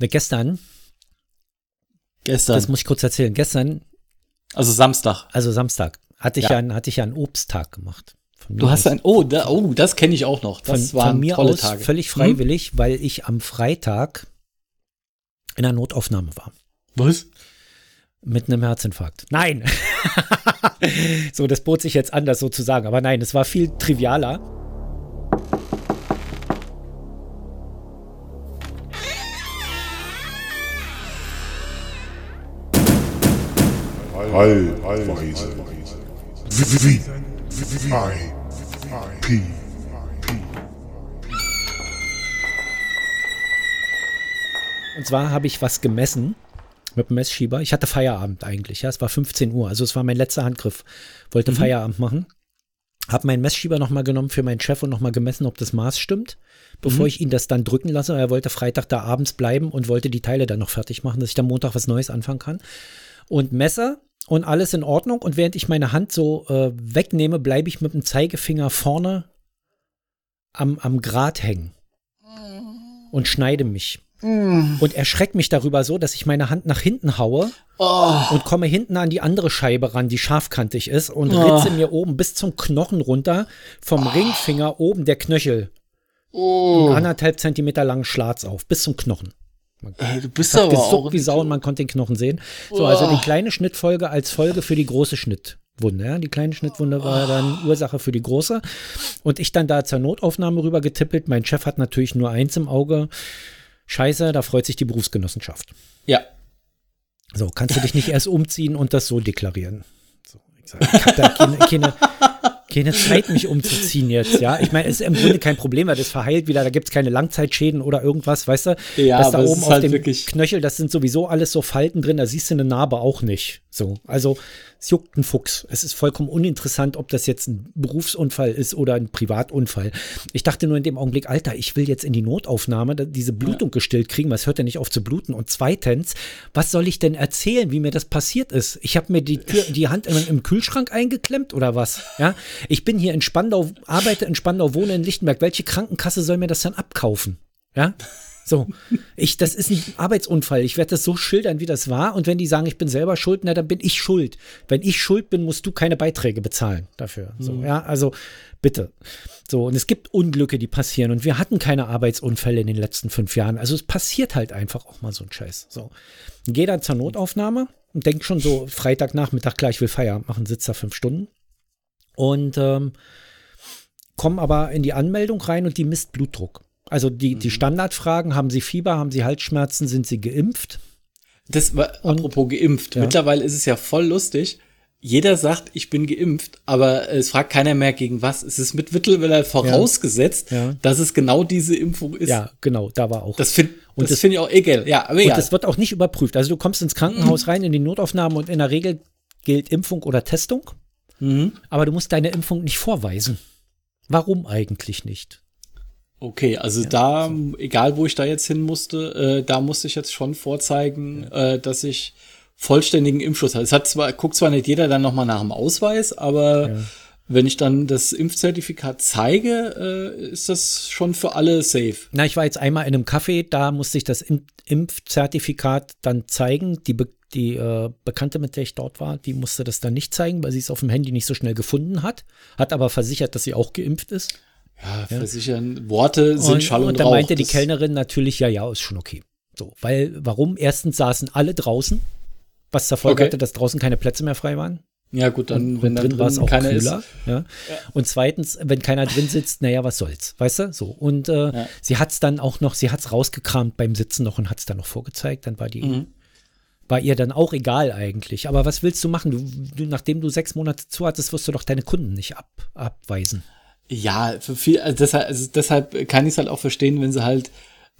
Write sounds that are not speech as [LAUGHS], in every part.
Ne, gestern, Gestern. das muss ich kurz erzählen, gestern, also Samstag. also Samstag, hatte ich Ja. einen, hatte ich einen Obsttag gemacht. Du hast aus. ein, oh, da, oh, das kenne ich auch noch. Das von, waren von mir tolle aus Tage. völlig freiwillig, weil ich am Freitag in der Notaufnahme war. Was? Mit einem Herzinfarkt. Nein. [LAUGHS] so, das bot sich jetzt an, das so zu sagen. Aber nein, es war viel trivialer. Allweise. Wie, wie, I, P, Und zwar habe ich was gemessen mit dem Messschieber. Ich hatte Feierabend eigentlich. Ja, es war 15 Uhr. Also es war mein letzter Handgriff. Wollte Feierabend machen. Habe meinen Messschieber nochmal genommen für meinen Chef und nochmal gemessen, ob das Maß stimmt, bevor ich ihn das dann drücken lasse. Er wollte Freitag da abends bleiben und wollte die Teile dann noch fertig machen, dass ich dann Montag was Neues anfangen kann. Und Messer und alles in Ordnung. Und während ich meine Hand so äh, wegnehme, bleibe ich mit dem Zeigefinger vorne am, am Grat hängen und schneide mich. Und erschreckt mich darüber so, dass ich meine Hand nach hinten haue und komme hinten an die andere Scheibe ran, die scharfkantig ist und ritze mir oben bis zum Knochen runter, vom Ringfinger oben der Knöchel. Einen anderthalb Zentimeter langen Schlatz auf, bis zum Knochen. Ey, du bist aber auch. wie Sau und man konnte den Knochen sehen. So, also die kleine Schnittfolge als Folge für die große Schnittwunde. Ja? Die kleine Schnittwunde war dann Ursache für die große. Und ich dann da zur Notaufnahme rüber getippelt. Mein Chef hat natürlich nur eins im Auge. Scheiße, da freut sich die Berufsgenossenschaft. Ja. So, kannst du dich nicht erst umziehen und das so deklarieren. So, ich sag, ich habe da keine, keine, keine Zeit, mich umzuziehen jetzt, ja. Ich meine, es ist im Grunde kein Problem, weil das verheilt wieder, da gibt es keine Langzeitschäden oder irgendwas, weißt du? Ja, das da oben auf halt dem Knöchel, das sind sowieso alles so Falten drin, da siehst du eine Narbe auch nicht. So, also es juckt ein Fuchs. Es ist vollkommen uninteressant, ob das jetzt ein Berufsunfall ist oder ein Privatunfall. Ich dachte nur in dem Augenblick, Alter, ich will jetzt in die Notaufnahme diese Blutung gestillt kriegen, was hört ja nicht auf zu bluten. Und zweitens, was soll ich denn erzählen, wie mir das passiert ist? Ich habe mir die, Tür, die Hand im, im Kühlschrank eingeklemmt oder was? Ja, ich bin hier in Spandau, arbeite in Spandau, wohne in Lichtenberg. Welche Krankenkasse soll mir das dann abkaufen? Ja, so, ich, das ist ein Arbeitsunfall. Ich werde das so schildern, wie das war. Und wenn die sagen, ich bin selber schuld, na, dann bin ich schuld. Wenn ich schuld bin, musst du keine Beiträge bezahlen dafür. So, ja, also bitte. So, und es gibt Unglücke, die passieren. Und wir hatten keine Arbeitsunfälle in den letzten fünf Jahren. Also es passiert halt einfach auch mal so ein Scheiß. So. Geh dann zur Notaufnahme und denk schon so, Freitagnachmittag, klar, ich will Feierabend machen, sitzt da fünf Stunden. Und ähm, komm aber in die Anmeldung rein und die misst Blutdruck. Also die, die Standardfragen, haben Sie Fieber, haben Sie Halsschmerzen, sind Sie geimpft? Das war, apropos geimpft. Ja. Mittlerweile ist es ja voll lustig. Jeder sagt, ich bin geimpft, aber es fragt keiner mehr gegen was. Es ist mittlerweile vorausgesetzt, Ja. dass es genau diese Impfung ist. Ja, genau, da war auch. Das finde Und das das- find ich auch egal. Ja, aber und egal. das wird auch nicht überprüft. Also du kommst ins Krankenhaus rein, in die Notaufnahme und in der Regel gilt Impfung oder Testung. Mhm. Aber du musst deine Impfung nicht vorweisen. Warum eigentlich nicht? Okay, also da, egal wo ich da jetzt hin musste, äh, da musste ich jetzt schon vorzeigen, äh, dass ich vollständigen Impfschutz habe. Es hat zwar, guckt zwar nicht jeder dann nochmal nach dem Ausweis, aber wenn ich dann das Impfzertifikat zeige, äh, ist das schon für alle safe. Na, ich war jetzt einmal in einem Café, da musste ich das Im- Impfzertifikat dann zeigen. Die, die äh, Bekannte, mit der ich dort war, die musste das dann nicht zeigen, weil sie es auf dem Handy nicht so schnell gefunden hat. Hat aber versichert, dass sie auch geimpft ist. Ja, versichern, Worte sind Und, Schall und, und da Rauch. meinte die Kellnerin natürlich, ja, ja, ist schon okay. So, weil, warum? Erstens saßen alle draußen, was zur Folge Okay. hatte, dass draußen keine Plätze mehr frei waren. Ja gut, dann, Und wenn da drin war es auch keiner kühler. ist. Ja. Und zweitens, wenn keiner drin sitzt, naja, was soll's, weißt du? So. Und äh, Ja. sie hat's dann auch noch, sie hat's rausgekramt beim Sitzen noch und hat's dann noch vorgezeigt. Dann war die, Mhm. War ihr dann auch egal eigentlich. Aber was willst du machen? Du, du, nachdem du sechs Monate zu hattest, wirst du doch deine Kunden nicht ab, abweisen. Ja, für viel, also deshalb, also deshalb kann ich es halt auch verstehen, wenn sie halt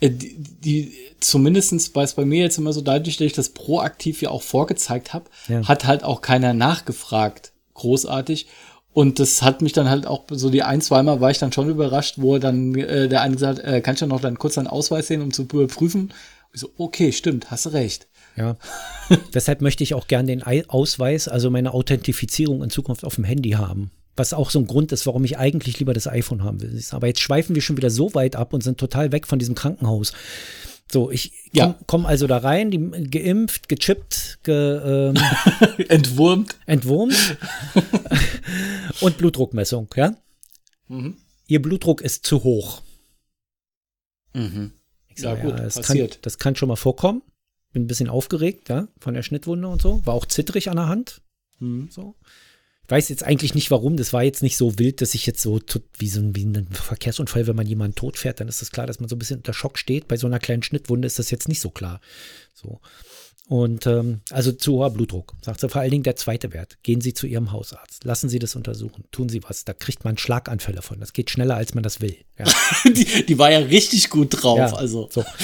äh, die, die zumindestens war es bei mir jetzt immer so dadurch, dass ich das proaktiv ja auch vorgezeigt habe, Ja. hat halt auch keiner nachgefragt, großartig. Und das hat mich dann halt auch so die ein, zweimal war ich dann schon überrascht, wo dann äh, der eine gesagt, äh, kannst du noch dann kurz deinen Ausweis sehen, um zu überprüfen? Ich so, okay, stimmt, hast du recht. Ja. [LAUGHS] Deshalb möchte ich auch gern den Ei- Ausweis, also meine Authentifizierung in Zukunft auf dem Handy haben. Was auch so ein Grund ist, warum ich eigentlich lieber das iPhone haben will. Aber jetzt schweifen wir schon wieder so weit ab und sind total weg von diesem Krankenhaus. So, ich komme Ja. komm also da rein, die, geimpft, gechippt, ge, ähm, [LAUGHS] Entwurmt. entwurmt [LAUGHS] und Blutdruckmessung, ja? Mhm. Ihr Blutdruck ist zu hoch. Mhm. Ich sag, Ja, gut, das, kann, passiert. das kann schon mal vorkommen. Bin ein bisschen aufgeregt, ja, von der Schnittwunde und so. War auch zittrig an der Hand. Mhm. So. Ich weiß jetzt eigentlich nicht warum. Das war jetzt nicht so wild, dass ich jetzt so wie so ein, wie ein Verkehrsunfall, wenn man jemanden tot fährt, dann ist das klar, dass man so ein bisschen unter Schock steht. Bei so einer kleinen Schnittwunde ist das jetzt nicht so klar. So. Und ähm, also zu hoher Blutdruck. Sagt sie vor allen Dingen der zweite Wert. Gehen Sie zu Ihrem Hausarzt. Lassen Sie das untersuchen. Tun Sie was. Da kriegt man Schlaganfälle von. Das geht schneller, als man das will. Ja. [LAUGHS] Die, die war ja richtig gut drauf. Ja, Also. So. [LAUGHS]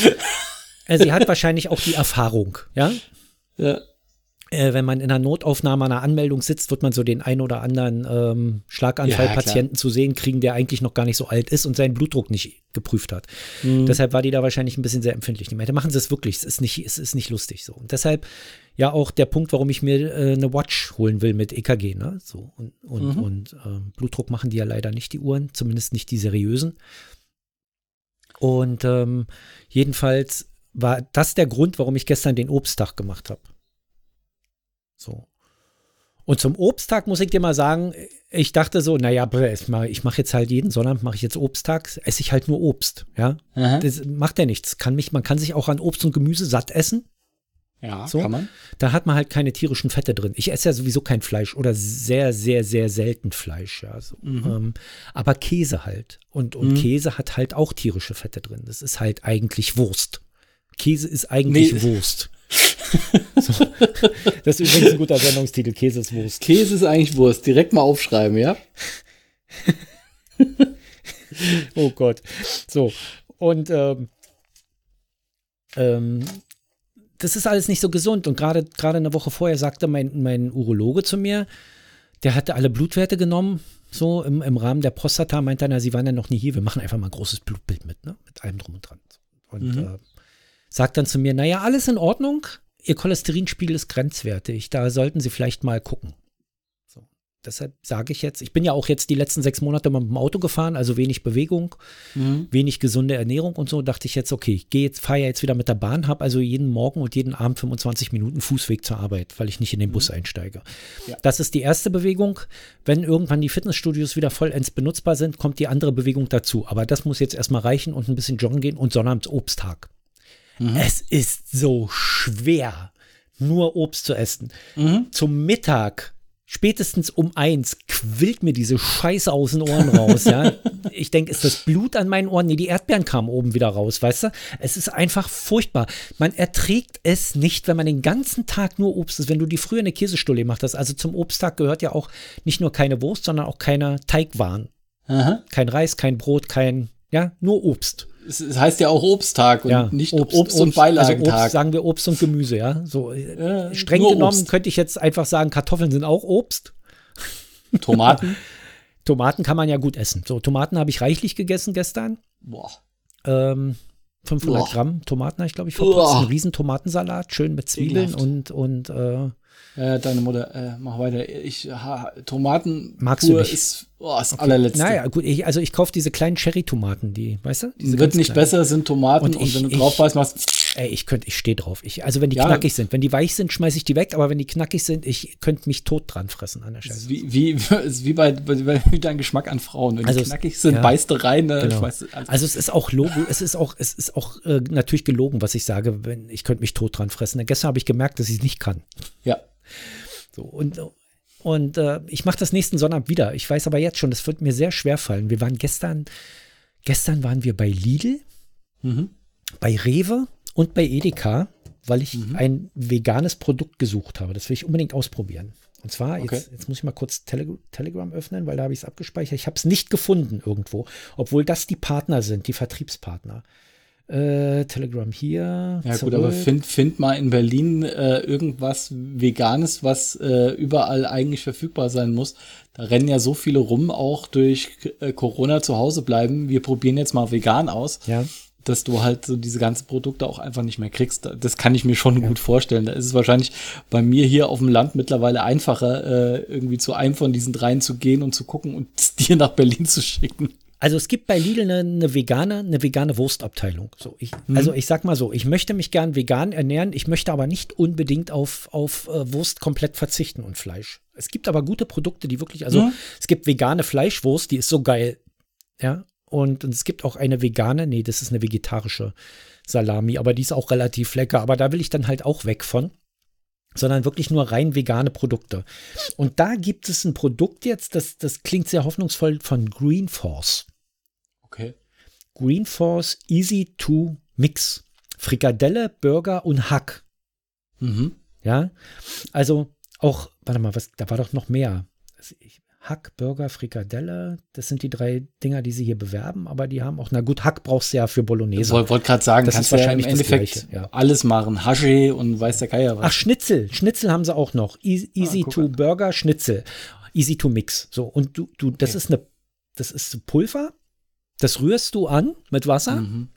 Äh, Sie hat wahrscheinlich auch die Erfahrung, ja. Ja. Äh, wenn man in einer Notaufnahme einer Anmeldung sitzt, wird man so den ein oder anderen ähm, Schlaganfallpatienten zu sehen kriegen, der eigentlich noch gar nicht so alt ist und seinen Blutdruck nicht geprüft hat. Deshalb war die da wahrscheinlich ein bisschen sehr empfindlich. Die meinte, machen Sie es wirklich, es ist nicht, es ist nicht lustig so. Und deshalb ja auch der Punkt, warum ich mir äh, eine Watch holen will mit EKG, ne? So und, und, und ähm, Blutdruck machen die ja leider nicht die Uhren, zumindest nicht die seriösen. Und ähm, jedenfalls war das der Grund, warum ich gestern den Obsttag gemacht habe. So. Und zum Obsttag muss ich dir mal sagen, ich dachte so, naja, ich mache jetzt halt jeden Sonntag, mache ich jetzt Obsttag, esse ich halt nur Obst, ja. Aha. Das macht ja nichts. Kann mich, man kann sich auch an Obst und Gemüse satt essen. Ja, So. kann man. Da hat man halt keine tierischen Fette drin. Ich esse ja sowieso kein Fleisch oder sehr, sehr, sehr selten Fleisch, ja. So. Ähm, aber Käse halt. Und, und Käse hat halt auch tierische Fette drin. Das ist halt eigentlich Wurst. Käse ist eigentlich Nee. Wurst. [LAUGHS] so. Das ist übrigens ein guter Sendungstitel. Käse ist Wurst. Käse ist eigentlich Wurst. Direkt mal aufschreiben, ja? [LAUGHS] Oh Gott. So. Und ähm, ähm, das ist alles nicht so gesund. Und gerade gerade eine Woche vorher sagte mein, mein Urologe zu mir, der hatte alle Blutwerte genommen, so im, im Rahmen der Prostata, meinte er, na, sie waren ja noch nie hier, wir machen einfach mal ein großes Blutbild mit, ne? Mit allem drum und dran. Und äh, sagt dann zu mir, naja, alles in Ordnung, ihr Cholesterinspiegel ist grenzwertig, da sollten Sie vielleicht mal gucken. So. Deshalb sage ich jetzt, ich bin ja auch jetzt die letzten sechs Monate mal mit dem Auto gefahren, also wenig Bewegung, wenig gesunde Ernährung und so, dachte ich jetzt, okay, ich gehe jetzt, fahre ja jetzt wieder mit der Bahn, habe also jeden Morgen und jeden Abend 25 Minuten Fußweg zur Arbeit, weil ich nicht in den Bus einsteige. Ja. Das ist die erste Bewegung. Wenn irgendwann die Fitnessstudios wieder vollends benutzbar sind, kommt die andere Bewegung dazu. Aber das muss jetzt erstmal reichen und ein bisschen joggen gehen und sonnabends Obsttag. Es ist so schwer, nur Obst zu essen. Zum Mittag, spätestens um eins, quillt mir diese Scheiße aus den Ohren raus. Ja? [LAUGHS] Ich denke, ist das Blut an meinen Ohren? Nee, die Erdbeeren kamen oben wieder raus, weißt du? Es ist einfach furchtbar. Man erträgt es nicht, wenn man den ganzen Tag nur Obst isst. Wenn du die früher eine Käsestulle gemacht hast, also zum Obsttag gehört ja auch nicht nur keine Wurst, sondern auch keine Teigwaren. Aha. Kein Reis, kein Brot, kein, ja, nur Obst. Es, es heißt ja auch Obsttag und Ja, nicht Obst, und Also Beilagentag. Obst, sagen wir Obst und Gemüse, ja. So Ja, streng genommen Obst. könnte ich jetzt einfach sagen, Kartoffeln sind auch Obst. [LAUGHS] Tomaten. [LAUGHS] Tomaten kann man ja gut essen. So, Tomaten habe ich reichlich gegessen gestern. Boah. Ähm, 500 Uah. Gramm Tomaten habe ich, glaube ich, verputzt. Einen riesen Tomatensalat, schön mit Zwiebeln Ekelhaft. und, und äh, Äh, deine Mutter, äh, mach weiter. Ich, ha, Tomaten Magst du nicht? ist oh, das allerletzte. naja, gut, ich, also ich kaufe diese kleinen Cherry-Tomaten, die, weißt du? Diese Wird nicht kleinen. besser, sind Tomaten Und und, ich- wenn du drauf beißt, machst Ey, ich könnte, ich stehe drauf. Ich, also wenn die Ja. knackig sind, wenn die weich sind, schmeiße ich die weg, aber wenn die knackig sind, ich könnte mich tot dran fressen an der Scheiße. wie, wie, [LAUGHS] wie bei, bei, bei wie dein Geschmack an Frauen. Wenn Also die es- knackig sind, ja. beißt du rein, ne? Genau. also, Also es ist auch Logo, es ist auch, es ist auch äh, natürlich gelogen, was ich sage, wenn ich könnte mich tot dran fressen. Gestern habe ich gemerkt, dass ich es nicht kann. ja. So und und äh, ich mache das nächsten Sonnabend wieder. Ich weiß aber jetzt schon, das wird mir sehr schwer fallen. Wir waren gestern, gestern waren wir bei Lidl, Mhm. bei Rewe und bei Edeka, weil ich Mhm. ein veganes Produkt gesucht habe. Das will ich unbedingt ausprobieren. Und zwar, jetzt, Okay. jetzt muss ich mal kurz Tele Telegram öffnen, weil da habe ich es abgespeichert. Ich habe es nicht gefunden irgendwo, obwohl das die Partner sind, die Vertriebspartner. Äh, Telegram hier. Ja gut, zurück. aber find, find mal in Berlin äh, irgendwas Veganes, was äh, überall eigentlich verfügbar sein muss. Da rennen ja so viele rum, auch durch äh, Corona zu Hause bleiben. Wir probieren jetzt mal vegan aus, Ja. dass du halt so diese ganzen Produkte auch einfach nicht mehr kriegst. Das kann ich mir schon gut vorstellen. Da ist es wahrscheinlich bei mir hier auf dem Land mittlerweile einfacher, äh, irgendwie zu einem von diesen dreien zu gehen und zu gucken und [LAUGHS] dir nach Berlin zu schicken. Also es gibt bei Lidl eine, eine vegane, eine vegane Wurstabteilung. So, ich, mhm. Also ich sag mal so, ich möchte mich gern vegan ernähren, ich möchte aber nicht unbedingt auf, auf äh, Wurst komplett verzichten und Fleisch. Es gibt aber gute Produkte, die wirklich, also mhm. es gibt vegane Fleischwurst, die ist so geil. Ja. Und, und es gibt auch eine vegane, nee, das ist eine vegetarische Salami, aber die ist auch relativ lecker. Aber da will ich dann halt auch weg von sondern wirklich nur rein vegane Produkte. Und da gibt es ein Produkt jetzt, das, das klingt sehr hoffnungsvoll von Green Force. Okay. Green Force Easy to Mix. Frikadelle, Burger und Hack. Mhm. Ja, also auch, warte mal, was, da war doch noch mehr. Ich, Hack, Burger, Frikadelle, das sind die drei Dinger, die sie hier bewerben, aber die haben auch, na gut, Hack brauchst du ja für Bolognese. Ich wollte gerade sagen, das ist wahrscheinlich ja im Endeffekt Gleiche, ja. alles machen. Hashi und weiß der Geier was. Ach, Schnitzel, Schnitzel haben sie auch noch. Easy, easy ah, to an. Burger, Schnitzel. Easy to Mix. So, und du, du, das okay. ist eine, das ist Pulver, das rührst du an mit Wasser. Mhm.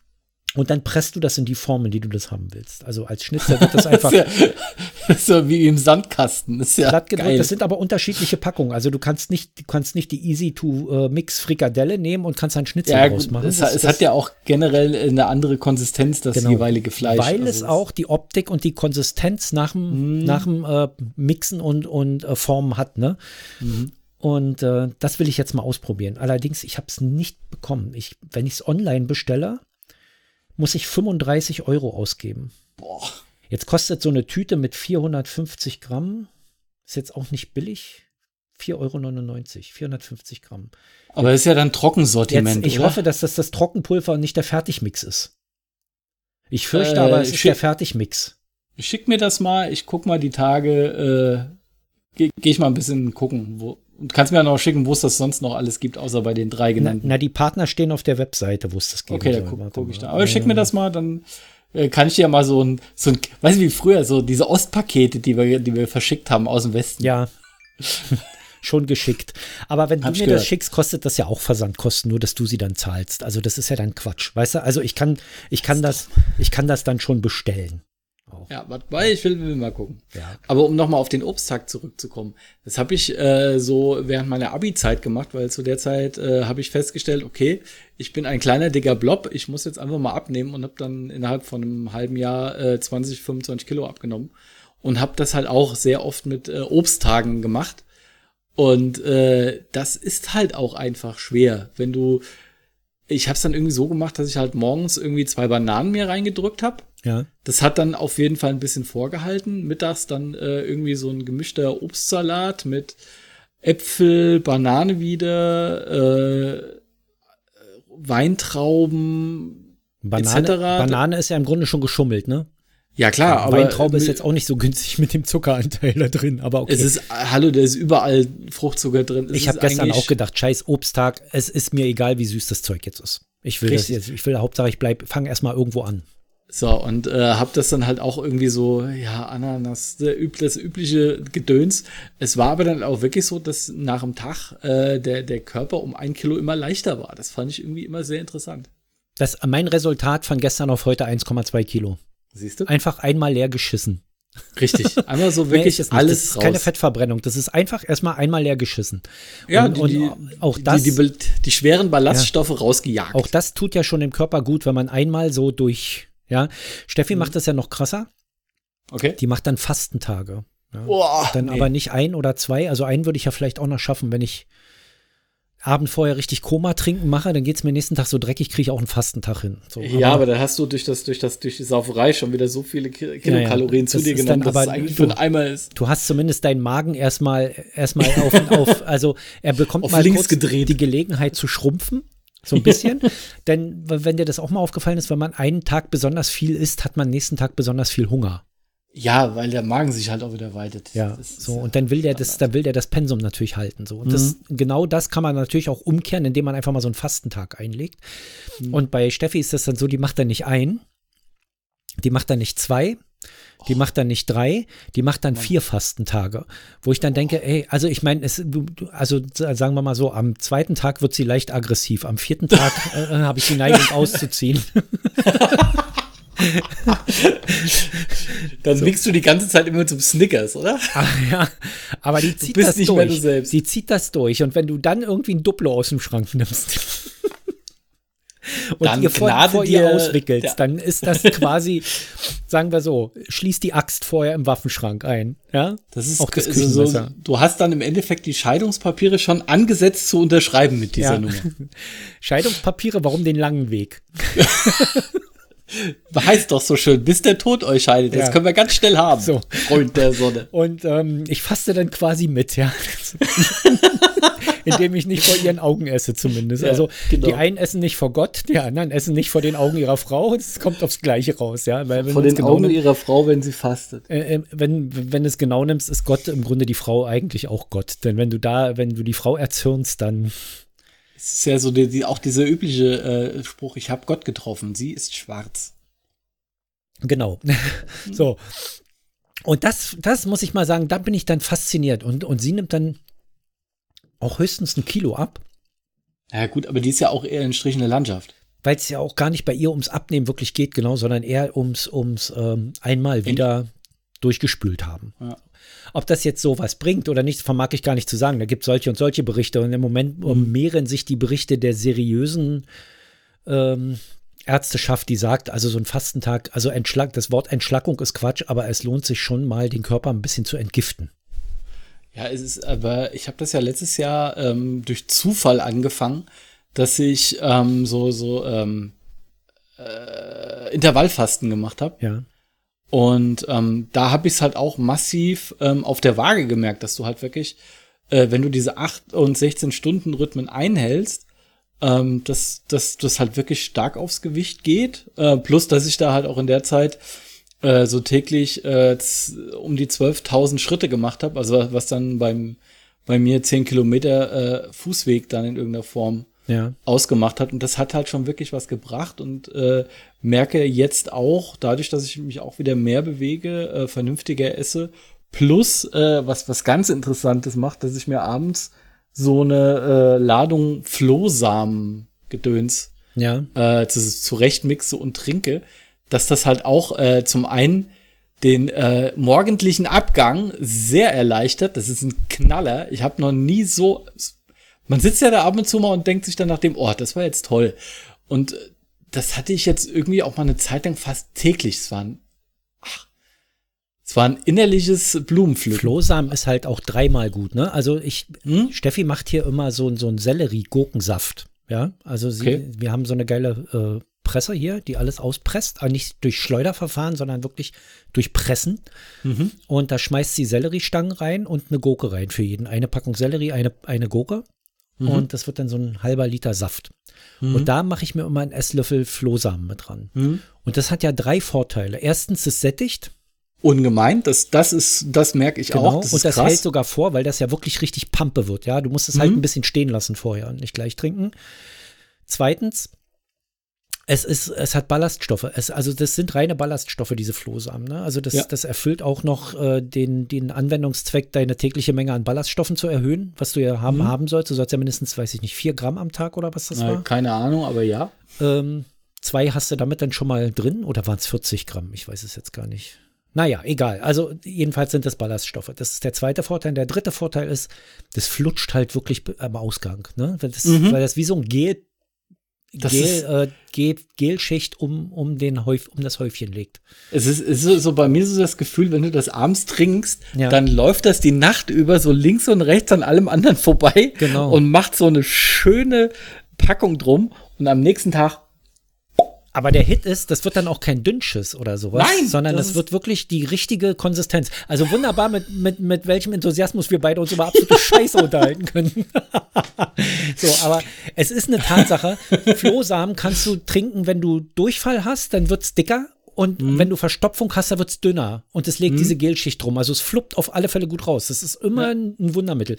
Und dann presst du das in die Form, in die du das haben willst. Also als Schnitzel wird das [LAUGHS] einfach. das ist ja [LAUGHS] wie im Sandkasten. Das ist ja geil. Das sind aber unterschiedliche Packungen. Also du kannst nicht, du kannst nicht die Easy to Mix Frikadelle nehmen und kannst einen Schnitzel ja, draus machen. Es, das, es das, hat ja auch generell eine andere Konsistenz, das genau, jeweilige Fleisch. Weil also es auch die Optik und die Konsistenz nach dem, mhm. nach dem äh, Mixen und, und äh, Formen hat, ne? Mhm. Und äh, das will ich jetzt mal ausprobieren. Allerdings, ich habe es nicht bekommen. Ich, wenn ich es online bestelle, muss ich 35 Euro ausgeben. Boah. Jetzt kostet so eine Tüte mit 450 Gramm, ist jetzt auch nicht billig, 4,99 Euro, 450 Gramm. Aber jetzt, ist ja dann Trockensortiment. Jetzt, ich oder? hoffe, dass das das Trockenpulver und nicht der Fertigmix ist. Ich fürchte äh, aber, es ist der Fertigmix. Schick mir das mal, ich guck mal die Tage, äh, gehe geh ich mal ein bisschen gucken, wo, und kannst mir ja noch schicken, wo es das sonst noch alles gibt, außer bei den drei genannten. Na, na die Partner stehen auf der Webseite, wo es das gibt. Okay, da gucke guck ich da. Aber ja, schick mir das mal, dann äh, kann ich dir ja mal so ein, so ein, weißt du wie früher, so diese Ostpakete, die wir, die wir verschickt haben aus dem Westen. Ja. [LAUGHS] Schon geschickt. Aber wenn Hab du mir gehört. das schickst, kostet das ja auch Versandkosten, nur dass du sie dann zahlst. Also das ist ja dann Quatsch. Weißt du, also ich kann, ich kann das, ich kann das dann schon bestellen auch. Ja, warte, ich will, will mal gucken. Ja. Aber um nochmal auf den Obsttag zurückzukommen, das habe ich äh, so während meiner Abi-Zeit gemacht, weil zu der Zeit äh, habe ich festgestellt, okay, ich bin ein kleiner dicker Blob, ich muss jetzt einfach mal abnehmen und habe dann innerhalb von einem halben Jahr äh, 20, 25 Kilo abgenommen und habe das halt auch sehr oft mit äh, Obsttagen gemacht. Und äh, das ist halt auch einfach schwer, wenn du ich habe es dann irgendwie so gemacht, dass ich halt morgens irgendwie zwei Bananen mir reingedrückt habe ja. Das hat dann auf jeden Fall ein bisschen vorgehalten. Mittags dann äh, irgendwie so ein gemischter Obstsalat mit Äpfel, Banane wieder, äh, Weintrauben, Banane, etc. Banane ist ja im Grunde schon geschummelt, ne? Ja, klar, aber. Weintraube ist jetzt auch nicht so günstig mit dem Zuckeranteil da drin, aber okay. Es ist, hallo, da ist überall Fruchtzucker drin. Es ich habe gestern auch gedacht, scheiß Obsttag, es ist mir egal, wie süß das Zeug jetzt ist. Ich will Richtig. das jetzt, ich will Hauptsache, ich bleib, fange erstmal irgendwo an. So, und äh, hab das dann halt auch irgendwie so, ja, Ananas, üb das übliche Gedöns. Es war aber dann auch wirklich so, dass nach dem Tag äh, der, der Körper um ein Kilo immer leichter war. Das fand ich irgendwie immer sehr interessant. Das, mein Resultat von gestern auf heute 1,2 Kilo. Siehst du? Einfach einmal leer geschissen. Richtig, [LAUGHS] einmal so wirklich nee, alles Das ist raus. keine Fettverbrennung, das ist einfach erstmal einmal leer geschissen. Ja, und, die, und auch das, die, die, die schweren Ballaststoffe ja, rausgejagt. Auch das tut ja schon dem Körper gut, wenn man einmal so durch ja, Steffi mhm. macht das ja noch krasser. Okay. Die macht dann Fastentage. Ja. Boah, dann nee. aber nicht ein oder zwei. Also einen würde ich ja vielleicht auch noch schaffen, wenn ich Abend vorher richtig Koma trinken mache, dann geht es mir nächsten Tag so dreckig, kriege ich auch einen Fastentag hin. So, ja, aber, aber dann hast du durch das, durch das, durch die Sauferei schon wieder so viele Kilokalorien ja, ja. zu dir genommen, dass es eigentlich du, für Eimer ist. Du hast zumindest deinen Magen erstmal erstmal auf, [LAUGHS] auf, also er bekommt mal links gedreht. die Gelegenheit zu schrumpfen. So ein bisschen. Denn wenn dir das auch mal aufgefallen ist, wenn man einen Tag besonders viel isst, hat man nächsten Tag besonders viel Hunger. Ja, weil der Magen sich halt auch wieder weitet. Ja, so und dann will der das, dann will der das Pensum natürlich halten. So und mhm. das, genau das kann man natürlich auch umkehren, indem man einfach mal so einen Fastentag einlegt. Mhm. Und bei Steffi ist das dann so, die macht dann nicht ein, die macht dann nicht zwei, die macht dann nicht drei, die macht dann vier Fastentage. Wo ich dann denke, ey, also ich meine, also sagen wir mal so, am zweiten Tag wird sie leicht aggressiv, am vierten Tag [LAUGHS] äh, äh habe ich die Neigung auszuziehen. [LAUGHS] [LAUGHS] Dann so. wickst du die ganze Zeit immer zum Snickers, oder? Ach, [LAUGHS] ja, aber die zieht das durch. Die zieht das durch. Und wenn du dann irgendwie ein Duplo aus dem Schrank nimmst. [LAUGHS] und Dann ihr vor, Gnade vor ihr dir, auswickelst, der- dann ist das quasi, sagen wir so, schließ die Axt vorher im Waffenschrank ein. Ja? Das ist auch das also so, du hast dann im Endeffekt die Scheidungspapiere schon angesetzt zu unterschreiben mit dieser Ja. Nummer. Scheidungspapiere, warum den langen Weg? Heißt doch so schön, bis der Tod euch scheidet. Das Ja. können wir ganz schnell haben. So. Freund der Sonne. Und ähm, ich faste dann quasi mit, ja. [LAUGHS] Indem ich nicht vor ihren Augen esse, zumindest. Ja, also genau. die einen essen nicht vor Gott, die anderen essen nicht vor den Augen ihrer Frau. Es kommt aufs Gleiche raus, ja. Weil wenn Vor den genau Augen nimmt, ihrer Frau, wenn sie fastet. äh, äh, wenn, wenn es genau nimmst, ist Gott im Grunde die Frau eigentlich auch Gott. Denn wenn du da, wenn du die Frau erzürnst, dann Es ist ja so die, die, auch dieser übliche äh, Spruch, ich habe Gott getroffen, sie ist schwarz. Genau. [LAUGHS] so. Und das, das muss ich mal sagen, da bin ich dann fasziniert. Und, und sie nimmt dann auch höchstens ein Kilo ab, Ja gut, aber die ist ja auch eher in strichende Landschaft. weil es ja auch gar nicht bei ihr ums Abnehmen wirklich geht, genau, sondern eher ums, ums ähm, einmal wieder durchgespült haben. Ja. Ob das jetzt sowas bringt oder nicht, vermag ich gar nicht zu sagen. Da gibt es solche und solche Berichte. Und im Moment ähm, mehren sich die Berichte der seriösen ähm, Ärzteschaft, die sagt, also so ein Fastentag, also Entschlag, das Wort Entschlackung ist Quatsch, aber es lohnt sich schon mal, den Körper ein bisschen zu entgiften. Ja, es ist, aber ich habe das ja letztes Jahr ähm, durch Zufall angefangen, dass ich ähm, so, so ähm, äh, Intervallfasten gemacht habe. Ja. Und ähm, da habe ich es halt auch massiv ähm, auf der Waage gemerkt, dass du halt wirklich, äh, wenn du diese 8 und 16 Stunden Rhythmen einhältst, ähm, dass dass das halt wirklich stark aufs Gewicht geht. Äh, plus, dass ich da halt auch in der Zeit äh, so täglich äh, um die 12.000 Schritte gemacht habe, also was dann beim bei mir 10 Kilometer äh, Fußweg dann in irgendeiner Form Ja. ausgemacht hat. Und das hat halt schon wirklich was gebracht und äh, merke jetzt auch, dadurch, dass ich mich auch wieder mehr bewege, äh, vernünftiger esse, plus äh, was, was ganz Interessantes macht, dass ich mir abends so eine äh, Ladung Flohsamen gedöns Ja. äh, zu, zurechtmixe und trinke, dass das halt auch äh, zum einen den äh, morgendlichen Abgang sehr erleichtert. Das ist ein Knaller. Ich habe noch nie so. Man sitzt ja da ab und zu mal und denkt sich dann nach dem, oh, das war jetzt toll. Und äh, das hatte ich jetzt irgendwie auch mal eine Zeit lang fast täglich. Es war ein, ach, es war ein innerliches Blumenpflücken. Flohsamen ist halt auch dreimal gut, ne? Also ich, Hm? Steffi macht hier immer so, so einen Sellerie-Gurkensaft. Ja, also sie, Okay. wir haben so eine geile äh, Presse hier, die alles auspresst, aber nicht durch Schleuderverfahren, sondern wirklich durch Pressen. Mhm. Und da schmeißt sie Selleriestangen rein und eine Gurke rein für jeden. Eine Packung Sellerie, eine, eine Gurke. Mhm. Und das wird dann so ein halber Liter Saft. Und da mache ich mir immer einen Esslöffel Flohsamen mit dran. Mhm. Und das hat ja drei Vorteile. Erstens, es sättigt. Ungemein. Das, das ist, das merke ich Genau, auch. Das und das krass. hält sogar vor, weil das ja wirklich richtig Pampe wird. Ja, du musst es halt Mhm. ein bisschen stehen lassen vorher und nicht gleich trinken. Zweitens, es ist, es hat Ballaststoffe. Es, also das sind reine Ballaststoffe, diese Flohsamen. Ne? Also das, Ja. das erfüllt auch noch äh, den, den Anwendungszweck, deine tägliche Menge an Ballaststoffen zu erhöhen, was du ja haben, Mhm. haben sollst. Du sollst ja mindestens, weiß ich nicht, vier Gramm am Tag oder was das Na, war. keine Ahnung, aber ja. Ähm, zwei hast du damit dann schon mal drin oder waren es 40 Gramm? Ich weiß es jetzt gar nicht. Naja, egal. Also jedenfalls sind das Ballaststoffe. Das ist der zweite Vorteil. Der dritte Vorteil ist, das flutscht halt wirklich am Ausgang. Ne? Weil, das, Mhm. weil das wie so ein Gel, Gel, äh, Gel, Gelschicht um, um, den Häuf, um das Häufchen legt. Es ist, es ist so bei mir so das Gefühl, wenn du das abends trinkst, Ja. dann läuft das die Nacht über so links und rechts an allem anderen [LAUGHS] vorbei Genau. und macht so eine schöne Packung drum und am nächsten Tag Aber der Hit ist, das wird dann auch kein Dünnschiss oder sowas, Nein, sondern das das, wird wirklich die richtige Konsistenz. Also wunderbar, mit, mit, mit welchem Enthusiasmus wir beide uns über absolute [LAUGHS] Scheiße unterhalten können. [LAUGHS] so, aber es ist eine Tatsache. Flohsamen kannst du trinken, wenn du Durchfall hast, dann wird's dicker. Und Mhm. wenn du Verstopfung hast, dann wird's dünner. Und es legt diese Gelschicht drum. Also es fluppt auf alle Fälle gut raus. Das ist immer ein, ein Wundermittel.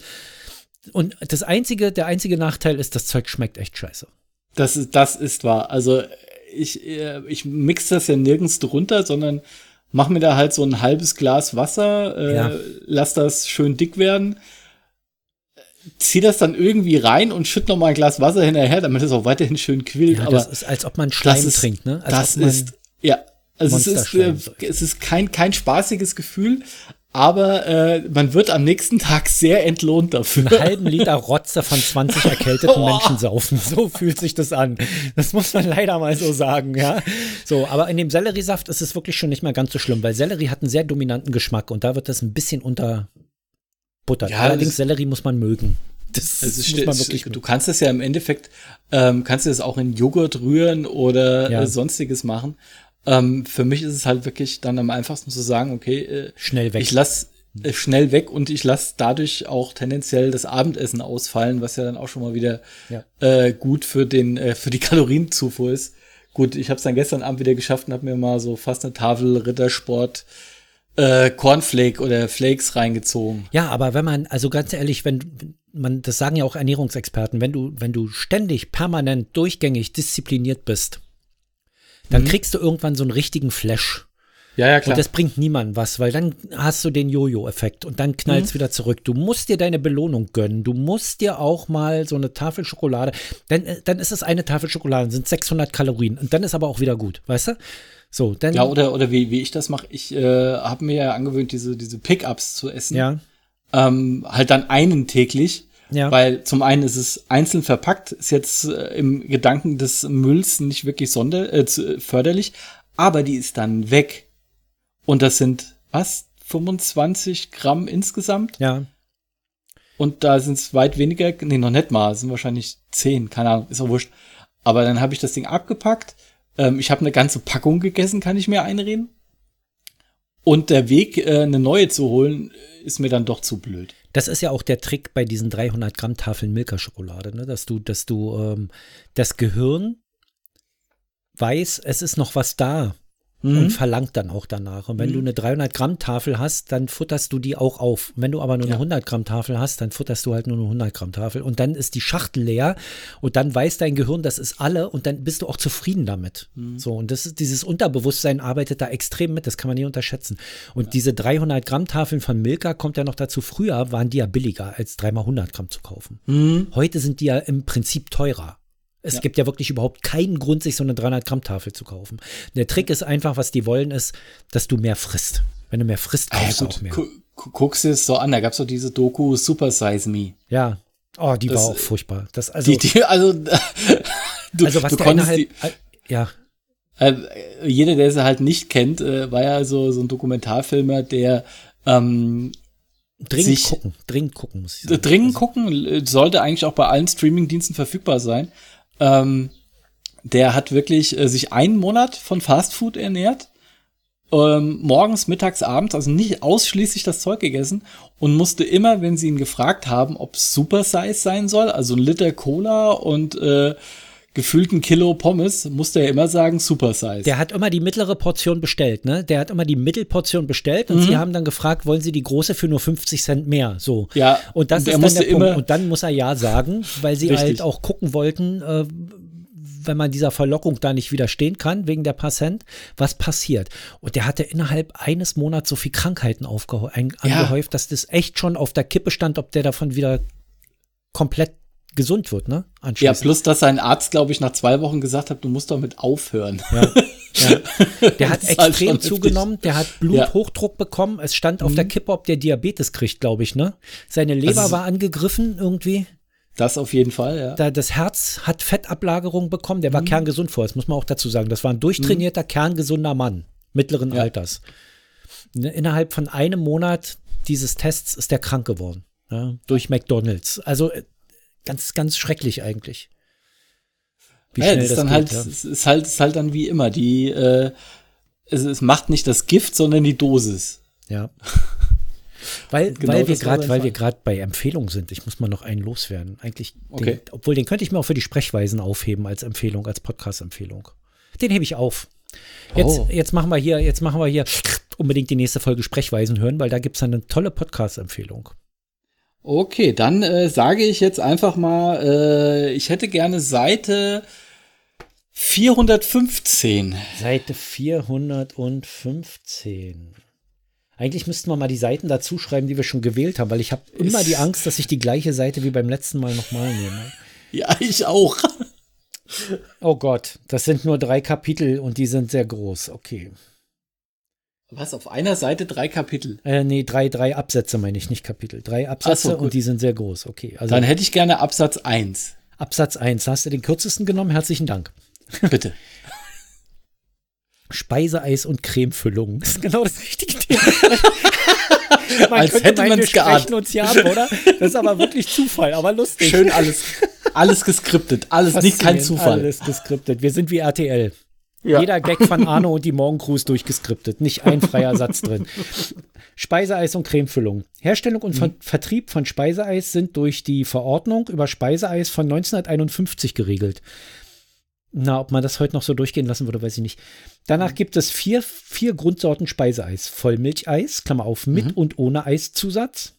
Und das einzige, der einzige Nachteil ist, das Zeug schmeckt echt scheiße. Das ist, das ist wahr. Also ich, äh, ich mix das ja nirgends drunter, sondern mach mir da halt so ein halbes Glas Wasser, äh, Ja. lass das schön dick werden, zieh das dann irgendwie rein und schütt noch mal ein Glas Wasser hinterher, damit es auch weiterhin schön quillt. Ja, Aber das ist, als ob man Schleim ist, trinkt, ne? Als das ist, ja, also es ist, äh, es ist kein, kein spaßiges Gefühl, aber äh, man wird am nächsten Tag sehr entlohnt dafür. Einen halben Liter Rotze von 20 erkälteten [LAUGHS] Menschen saufen. So fühlt sich das an. Das muss man leider mal so sagen, ja. So, aber in dem Selleriesaft ist es wirklich schon nicht mehr ganz so schlimm, weil Sellerie hat einen sehr dominanten Geschmack und da wird das ein bisschen unterbuttert. Ja, Allerdings das- Sellerie muss man mögen. Das, Es ist, muss man wirklich du kannst es ja im Endeffekt, ähm, kannst du das auch in Joghurt rühren oder Ja. sonstiges machen. Ähm, für mich ist es halt wirklich dann am einfachsten zu sagen, okay, äh, schnell weg. ich lass äh, schnell weg und ich lasse dadurch auch tendenziell das Abendessen ausfallen, was ja dann auch schon mal wieder Ja. äh, gut für den äh, für die [LAUGHS] Kalorienzufuhr ist. Gut, ich habe es dann gestern Abend wieder geschafft und habe mir mal so fast eine Tafel Rittersport äh, Cornflake oder Flakes reingezogen. Ja, aber wenn man, also ganz ehrlich, wenn man, das sagen ja auch Ernährungsexperten, wenn du, wenn du ständig, permanent, durchgängig diszipliniert bist, dann kriegst du irgendwann so einen richtigen Flash. Ja, ja, Und das bringt niemandem was, weil dann hast du den Jojo-Effekt und dann knallst wieder zurück. Du musst dir deine Belohnung gönnen. Du musst dir auch mal so eine Tafel Schokolade, dann, äh, dann ist es eine Tafel Schokolade, sind 600 Kalorien und dann ist aber auch wieder gut, weißt du? So, dann, Ja, oder, oder wie, wie ich das mache, ich äh, habe mir ja angewöhnt, diese, diese Pickups zu essen. ja, Ähm, halt dann einen täglich. Ja. Weil zum einen ist es einzeln verpackt, ist jetzt äh, im Gedanken des Mülls nicht wirklich sonder, äh, zu- förderlich, aber die ist dann weg. Und das sind, was? 25 Gramm insgesamt? ja, Und da sind es weit weniger, nee, noch nicht mal, es sind wahrscheinlich 10, keine Ahnung, ist auch wurscht. Aber dann habe ich das Ding abgepackt. Ähm, ich habe eine ganze Packung gegessen, kann ich mir einreden. Und der Weg, äh, eine neue zu holen, ist mir dann doch zu blöd. Das ist ja auch der Trick bei diesen 300 Gramm Tafeln Milka-Schokolade, ne? dass du, dass du ähm, das Gehirn weiß, es ist noch was da und verlangt dann auch danach. Und wenn du eine 300 Gramm Tafel hast, dann futterst du die auch auf. Wenn du aber nur eine Ja. 100 Gramm Tafel hast, dann futterst du halt nur eine 100 Gramm Tafel und dann ist die Schachtel leer und dann weiß dein Gehirn, das ist alle und dann bist du auch zufrieden damit. So und das ist dieses Unterbewusstsein arbeitet da extrem mit, das kann man nie unterschätzen. Und diese 300 Gramm Tafeln von Milka kommt ja noch dazu. Früher waren die ja billiger als dreimal 100 Gramm zu kaufen. Heute sind die ja im Prinzip teurer. Es Ja. gibt ja wirklich überhaupt keinen Grund, sich so eine 300 Gramm Tafel zu kaufen. Der Trick ist einfach, was die wollen, ist, dass du mehr frisst. Wenn du mehr frisst, Ah, ja, kaufst du auch mehr. gu gu- guck's dir es so an, da gab's doch diese Doku Super Size Me. Ja. Oh, die Das- war auch furchtbar. Das, also, Die, die, also, [LAUGHS] du, also was du der konntest innerhalb, die, ja, äh, jeder, der sie halt nicht kennt, äh, war ja so, so ein Dokumentarfilmer, der ähm, dringend gucken, dringend gucken muss ich sagen. dringend gucken, äh, sollte eigentlich auch bei allen Streamingdiensten verfügbar sein. Ähm, der hat wirklich äh, sich einen Monat von Fastfood ernährt, ähm, morgens, mittags, abends, also nicht ausschließlich das Zeug gegessen und musste immer, wenn sie ihn gefragt haben, ob Super Size sein soll, also ein Liter Cola und äh, gefühlt ein Kilo Pommes, musste er immer sagen Super Size. Der hat immer die mittlere Portion bestellt, ne? Der hat immer die Mittelportion bestellt und sie haben dann gefragt, wollen Sie die große für nur 50 Cent mehr? So. Mhm. Ja, Und das und ist dann der Punkt. Und dann muss er ja sagen, weil sie Richtig. halt auch gucken wollten, äh, wenn man dieser Verlockung da nicht widerstehen kann, wegen der paar Cent, was passiert. Und der hatte innerhalb eines Monats so viel Krankheiten ein, Ja. angehäuft, dass das echt schon auf der Kippe stand, ob der davon wieder komplett gesund wird, ne? ja, plus, dass sein Arzt, glaube ich, nach zwei Wochen gesagt hat, du musst damit aufhören. Ja. Ja. [LAUGHS] Der hat halt extrem zugenommen, der hat Bluthochdruck bekommen. Es stand auf Mhm. der Kippe, ob der Diabetes kriegt, glaube ich, ne? Seine Leber Also- war angegriffen irgendwie. Das auf jeden Fall, ja. Da, das Herz hat Fettablagerung bekommen. Der war Mhm. kerngesund vorher, das muss man auch dazu sagen. Das war ein durchtrainierter, kerngesunder Mann mittleren Ja. Alters. Ne, Innerhalb von einem Monat dieses Tests ist der krank geworden. Ja, durch McDonalds. Also äh, ganz, ganz schrecklich eigentlich. Wie ja, ist dann geht, halt, ja. es ist halt, es ist halt dann wie immer, die, äh, es, es macht nicht das Gift, sondern die Dosis. Ja. [LAUGHS] Weil, Genau weil wir gerade, weil wir gerade bei Empfehlungen sind. Ich muss mal noch einen loswerden. Eigentlich, Okay. den, obwohl den könnte ich mir auch für die Sprechweisen aufheben als Empfehlung, als Podcast-Empfehlung. Den hebe ich auf. Jetzt, Oh. jetzt machen wir hier, jetzt machen wir hier unbedingt die nächste Folge Sprechweisen hören, weil da gibt es eine tolle Podcast-Empfehlung. Okay, dann äh, sage ich jetzt einfach mal, äh, ich hätte gerne Seite 415. Seite 415. Eigentlich müssten wir mal die Seiten dazu schreiben, die wir schon gewählt haben, weil ich habe immer die Angst, dass ich die gleiche Seite wie beim letzten Mal nochmal nehme. [LAUGHS] Ja, ich auch. Oh Gott, das sind nur drei Kapitel und die sind sehr groß. Okay. Was, auf einer Seite drei Kapitel? Äh, nee, drei, drei Absätze meine ich, nicht Kapitel. Drei Absätze so, und die sind sehr groß. Okay, also Dann hätte ich gerne Absatz 1. Absatz 1. Hast du den kürzesten genommen? Herzlichen Dank. [LAUGHS] [LAUGHS] Bitte. Speiseeis und Cremefüllung. Das ist genau das richtige Thema. [LAUGHS] Man Als könnte hätte wir sprechen geahnt. uns hier ab, oder? Das ist aber wirklich Zufall, aber lustig. Schön alles, alles geskriptet. Alles, nicht kein Zufall. Alles geskriptet. Wir sind wie RTL. Ja. Jeder Gag von Arno und die Morgencrews durchgeskriptet. Nicht ein freier Satz drin. Speiseeis und Cremefüllung. Herstellung und Mhm. Ver Vertrieb von Speiseeis sind durch die Verordnung über Speiseeis von 1951 geregelt. Na, ob man das heute noch so durchgehen lassen würde, weiß ich nicht. Danach Mhm. gibt es vier, vier Grundsorten Speiseeis. Vollmilcheis, Klammer auf, mit Mhm. und ohne Eiszusatz.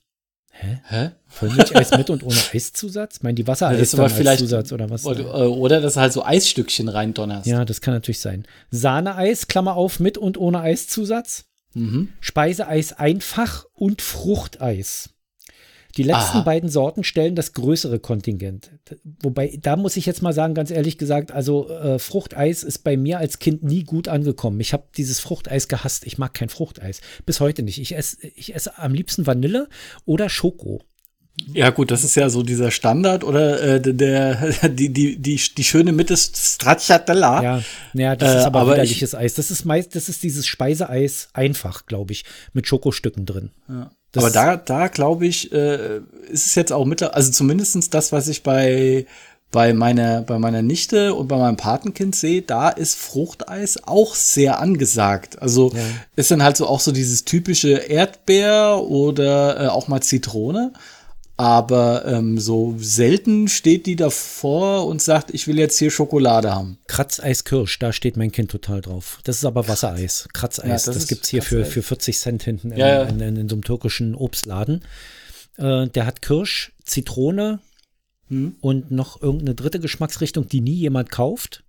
Hä? Vollmilcheis mit und ohne Eiszusatz? Meinen die Wassereis das ist aber vielleicht- als Zusatz oder was? Oder, äh, oder dass du halt so Eisstückchen reindonnerst. Ja, das kann natürlich sein. Sahneeis, Klammer auf, mit und ohne Eiszusatz. Mhm. Speiseeis einfach und Fruchteis. Die letzten Aha. beiden Sorten stellen das größere Kontingent. Wobei, da muss ich jetzt mal sagen, ganz ehrlich gesagt, also äh, Fruchteis ist bei mir als Kind nie gut angekommen. Ich habe dieses Fruchteis gehasst. Ich mag kein Fruchteis. Bis heute nicht. Ich esse, ich esse am liebsten Vanille oder Schoko. Ja, gut, das ist ja so dieser Standard oder äh, der, [LAUGHS] die, die, die, die schöne Mitte Stracciatella. Ja, ja das Äh, ist aber, aber widerliches Eis. Das ist meist, das ist dieses Speiseeis einfach, glaube ich, mit Schokostücken drin. Das- Aber da, da glaube ich, äh, ist es jetzt auch mittlerweile, also zumindestens das, was ich bei, bei meiner, bei meiner Nichte und bei meinem Patenkind sehe, da ist Fruchteis auch sehr angesagt. Also ist dann halt so auch so dieses typische Erdbeer oder äh, auch mal Zitrone. Aber ähm, so selten steht die davor und sagt, ich will jetzt hier Schokolade haben. Kratzeis Kirsch, da steht mein Kind total drauf. Das ist aber Wassereis. Kratzeis, Ja, das das, ist gibt's hier für, Kratzeis. für 40 Cent hinten in, Ja, ja. In, in, in so einem türkischen Obstladen. Äh, der hat Kirsch, Zitrone Hm? und noch irgendeine dritte Geschmacksrichtung, die nie jemand kauft.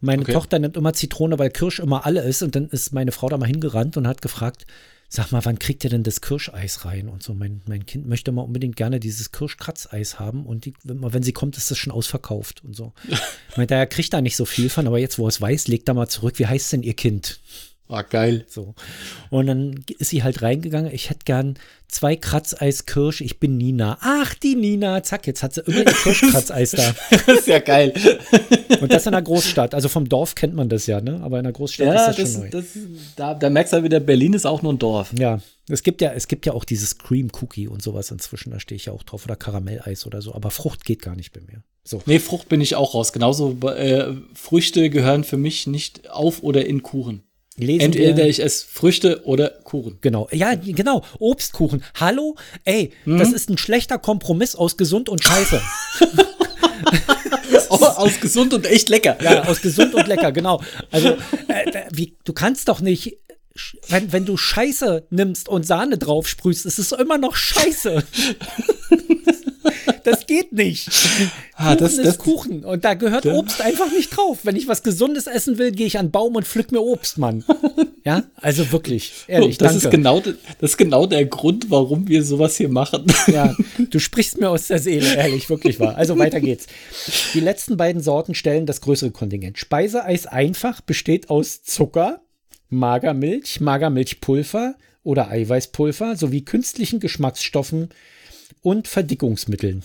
Meine Okay. Tochter nimmt immer Zitrone, weil Kirsch immer alle ist. Und dann ist meine Frau da mal hingerannt und hat gefragt, sag mal, wann kriegt ihr denn das Kirscheis rein? Und so, mein, mein Kind möchte mal unbedingt gerne dieses Kirschkratzeis haben. Und die, wenn, wenn sie kommt, ist das schon ausverkauft und so. Meint er, er kriegt da nicht so viel von, aber jetzt, wo er es weiß, legt er mal zurück. Wie heißt denn ihr Kind? Ah, geil. So. Und dann ist sie halt reingegangen. Ich hätte gern zwei Kratzeis Kirsch. Ich bin Nina. Ach, die Nina. Zack, jetzt hat sie immer ihr [LAUGHS] Kirschkratzeis da. Das [LAUGHS] ist ja geil. Und das in einer Großstadt. Also vom Dorf kennt man das ja, ne? Aber in einer Großstadt Ja, ist das, das, schon neu. das, da, da merkst du halt wieder, Berlin ist auch nur ein Dorf. ja, es gibt ja, es gibt ja auch dieses Cream Cookie und sowas inzwischen. Da stehe ich ja auch drauf. Oder Karamelleis oder so. Aber Frucht geht gar nicht bei mir. So. Nee, Frucht bin ich auch raus. Genauso äh, Früchte gehören für mich nicht auf oder in Kuchen. Lesen Entweder ich esse Früchte oder Kuchen. Genau. Ja, genau. Obstkuchen. Hallo? Ey, Mhm. das ist ein schlechter Kompromiss aus gesund und scheiße. [LAUGHS] [LAUGHS] [LAUGHS] aus gesund und echt lecker. Ja, aus gesund und lecker, genau. Also, äh, da- wie, du kannst doch nicht, wenn, wenn du Scheiße nimmst und Sahne drauf sprühst, ist es immer noch Scheiße. Das geht nicht. [LAUGHS] Ah, Kuchen das- ist das- Kuchen und da gehört Obst einfach nicht drauf. Wenn ich was Gesundes essen will, gehe ich an den Baum und pflück mir Obst, Mann. [LAUGHS] Ja, also wirklich, ehrlich, das, danke. ist genau, das ist genau der Grund, warum wir sowas hier machen. Ja, du sprichst mir aus der Seele, ehrlich, wirklich wahr. Also weiter geht's. Die letzten beiden Sorten stellen das größere Kontingent. Speiseeis einfach besteht aus Zucker, Magermilch, Magermilchpulver oder Eiweißpulver sowie künstlichen Geschmacksstoffen und Verdickungsmitteln.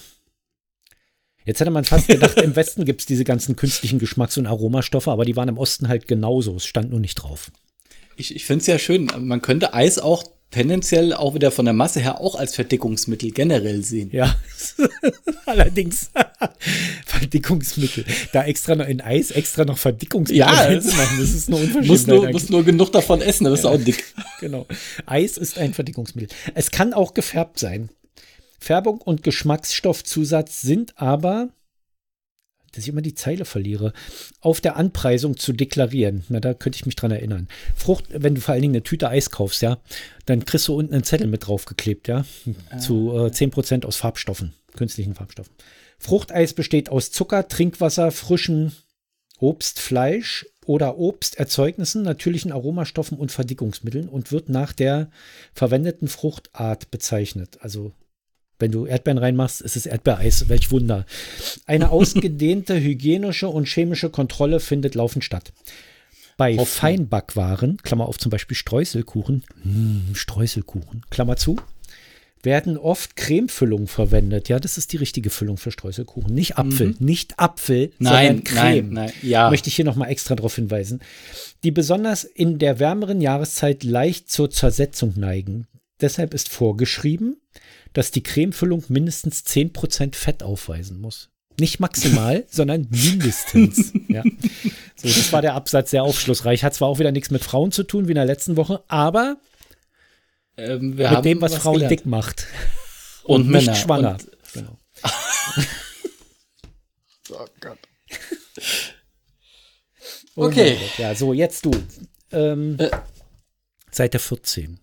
Jetzt hätte man fast gedacht, [LAUGHS] im Westen gibt es diese ganzen künstlichen Geschmacks- und Aromastoffe, aber die waren im Osten halt genauso. Es stand nur nicht drauf. Ich, ich finde es ja schön. Man könnte Eis auch tendenziell auch wieder von der Masse her auch als Verdickungsmittel generell sehen. Ja, [LAUGHS] allerdings [LAUGHS] Verdickungsmittel. Da extra noch in Eis extra noch Verdickungsmittel Ja, reinzumachen, das ist Muss nur, eigentlich. muss nur genug davon essen, dann bist du auch dick. Genau. Eis ist ein Verdickungsmittel. Es kann auch gefärbt sein. Färbung und Geschmacksstoffzusatz sind aber, dass ich immer die Zeile verliere, auf der Anpreisung zu deklarieren. Na, da könnte ich mich dran erinnern. Frucht, wenn du vor allen Dingen eine Tüte Eis kaufst, ja, dann kriegst du unten einen Zettel mit draufgeklebt, ja, zu äh, 10% aus Farbstoffen, künstlichen Farbstoffen. Fruchteis besteht aus Zucker, Trinkwasser, frischen Obst, Fleisch oder Obsterzeugnissen, natürlichen Aromastoffen und Verdickungsmitteln und wird nach der verwendeten Fruchtart bezeichnet. Also wenn du Erdbeeren reinmachst, ist es Erdbeereis. Welch Wunder. Eine [LAUGHS] ausgedehnte hygienische und chemische Kontrolle findet laufend statt. Bei Hoffnung. Feinbackwaren, Klammer auf zum Beispiel Streuselkuchen, mm, Streuselkuchen, Klammer zu, werden oft Cremefüllung verwendet. Ja, das ist die richtige Füllung für Streuselkuchen. Nicht Apfel, nicht Apfel, Mhm. Nein, sondern Creme. nein, nein, ja. Möchte ich hier nochmal extra darauf hinweisen. Die besonders in der wärmeren Jahreszeit leicht zur Zersetzung neigen. Deshalb ist vorgeschrieben, dass die Cremefüllung mindestens 10% Fett aufweisen muss. Nicht maximal, [LAUGHS] sondern mindestens. Ja. So, das war der Absatz sehr aufschlussreich. Hat zwar auch wieder nichts mit Frauen zu tun, wie in der letzten Woche, aber Ähm, mit dem, was, Frauen gelernt. dick macht. und, nicht Männer. schwanger. Und, genau. [LAUGHS] oh Gott. Oh Okay. Ja, so, jetzt du. Ähm, Äh. Seite 14.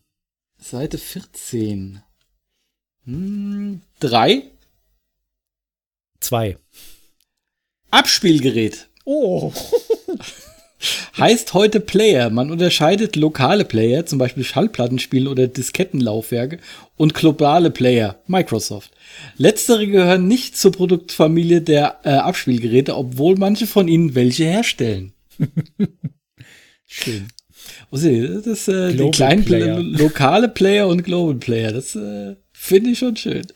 Seite 14. Hm, drei. Zwei. Abspielgerät. Oh. [LAUGHS] Heißt heute Player. Man unterscheidet lokale Player, zum Beispiel Schallplattenspiele oder Diskettenlaufwerke, und globale Player, Microsoft. Letztere gehören nicht zur Produktfamilie der äh, Abspielgeräte, obwohl manche von ihnen welche herstellen. [LAUGHS] Schön. Oh, das äh, die kleinen Player. Player. lokale Player und Global Player. Das äh, finde ich schon schön.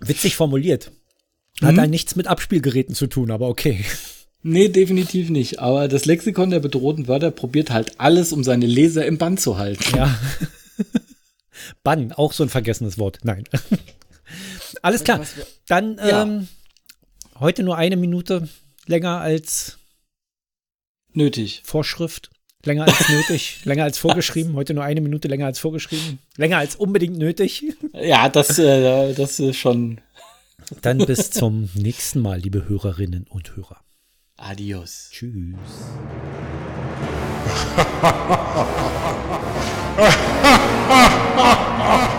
Witzig formuliert. Hat Mhm. da nichts mit Abspielgeräten zu tun, aber okay. Nee, definitiv nicht. Aber das Lexikon der bedrohten Wörter probiert halt alles, um seine Leser im Bann zu halten. Ja. Bann, auch so ein vergessenes Wort. Nein. Alles klar. Dann Ja. ähm, heute nur eine Minute länger als Nötig. Vorschrift. Länger als [LAUGHS] nötig, länger als vorgeschrieben. Heute nur eine Minute länger als vorgeschrieben. Länger als unbedingt nötig. Ja, das, äh, das ist schon Dann bis zum nächsten Mal, liebe Hörerinnen und Hörer. Adios. Tschüss. ha [LAUGHS]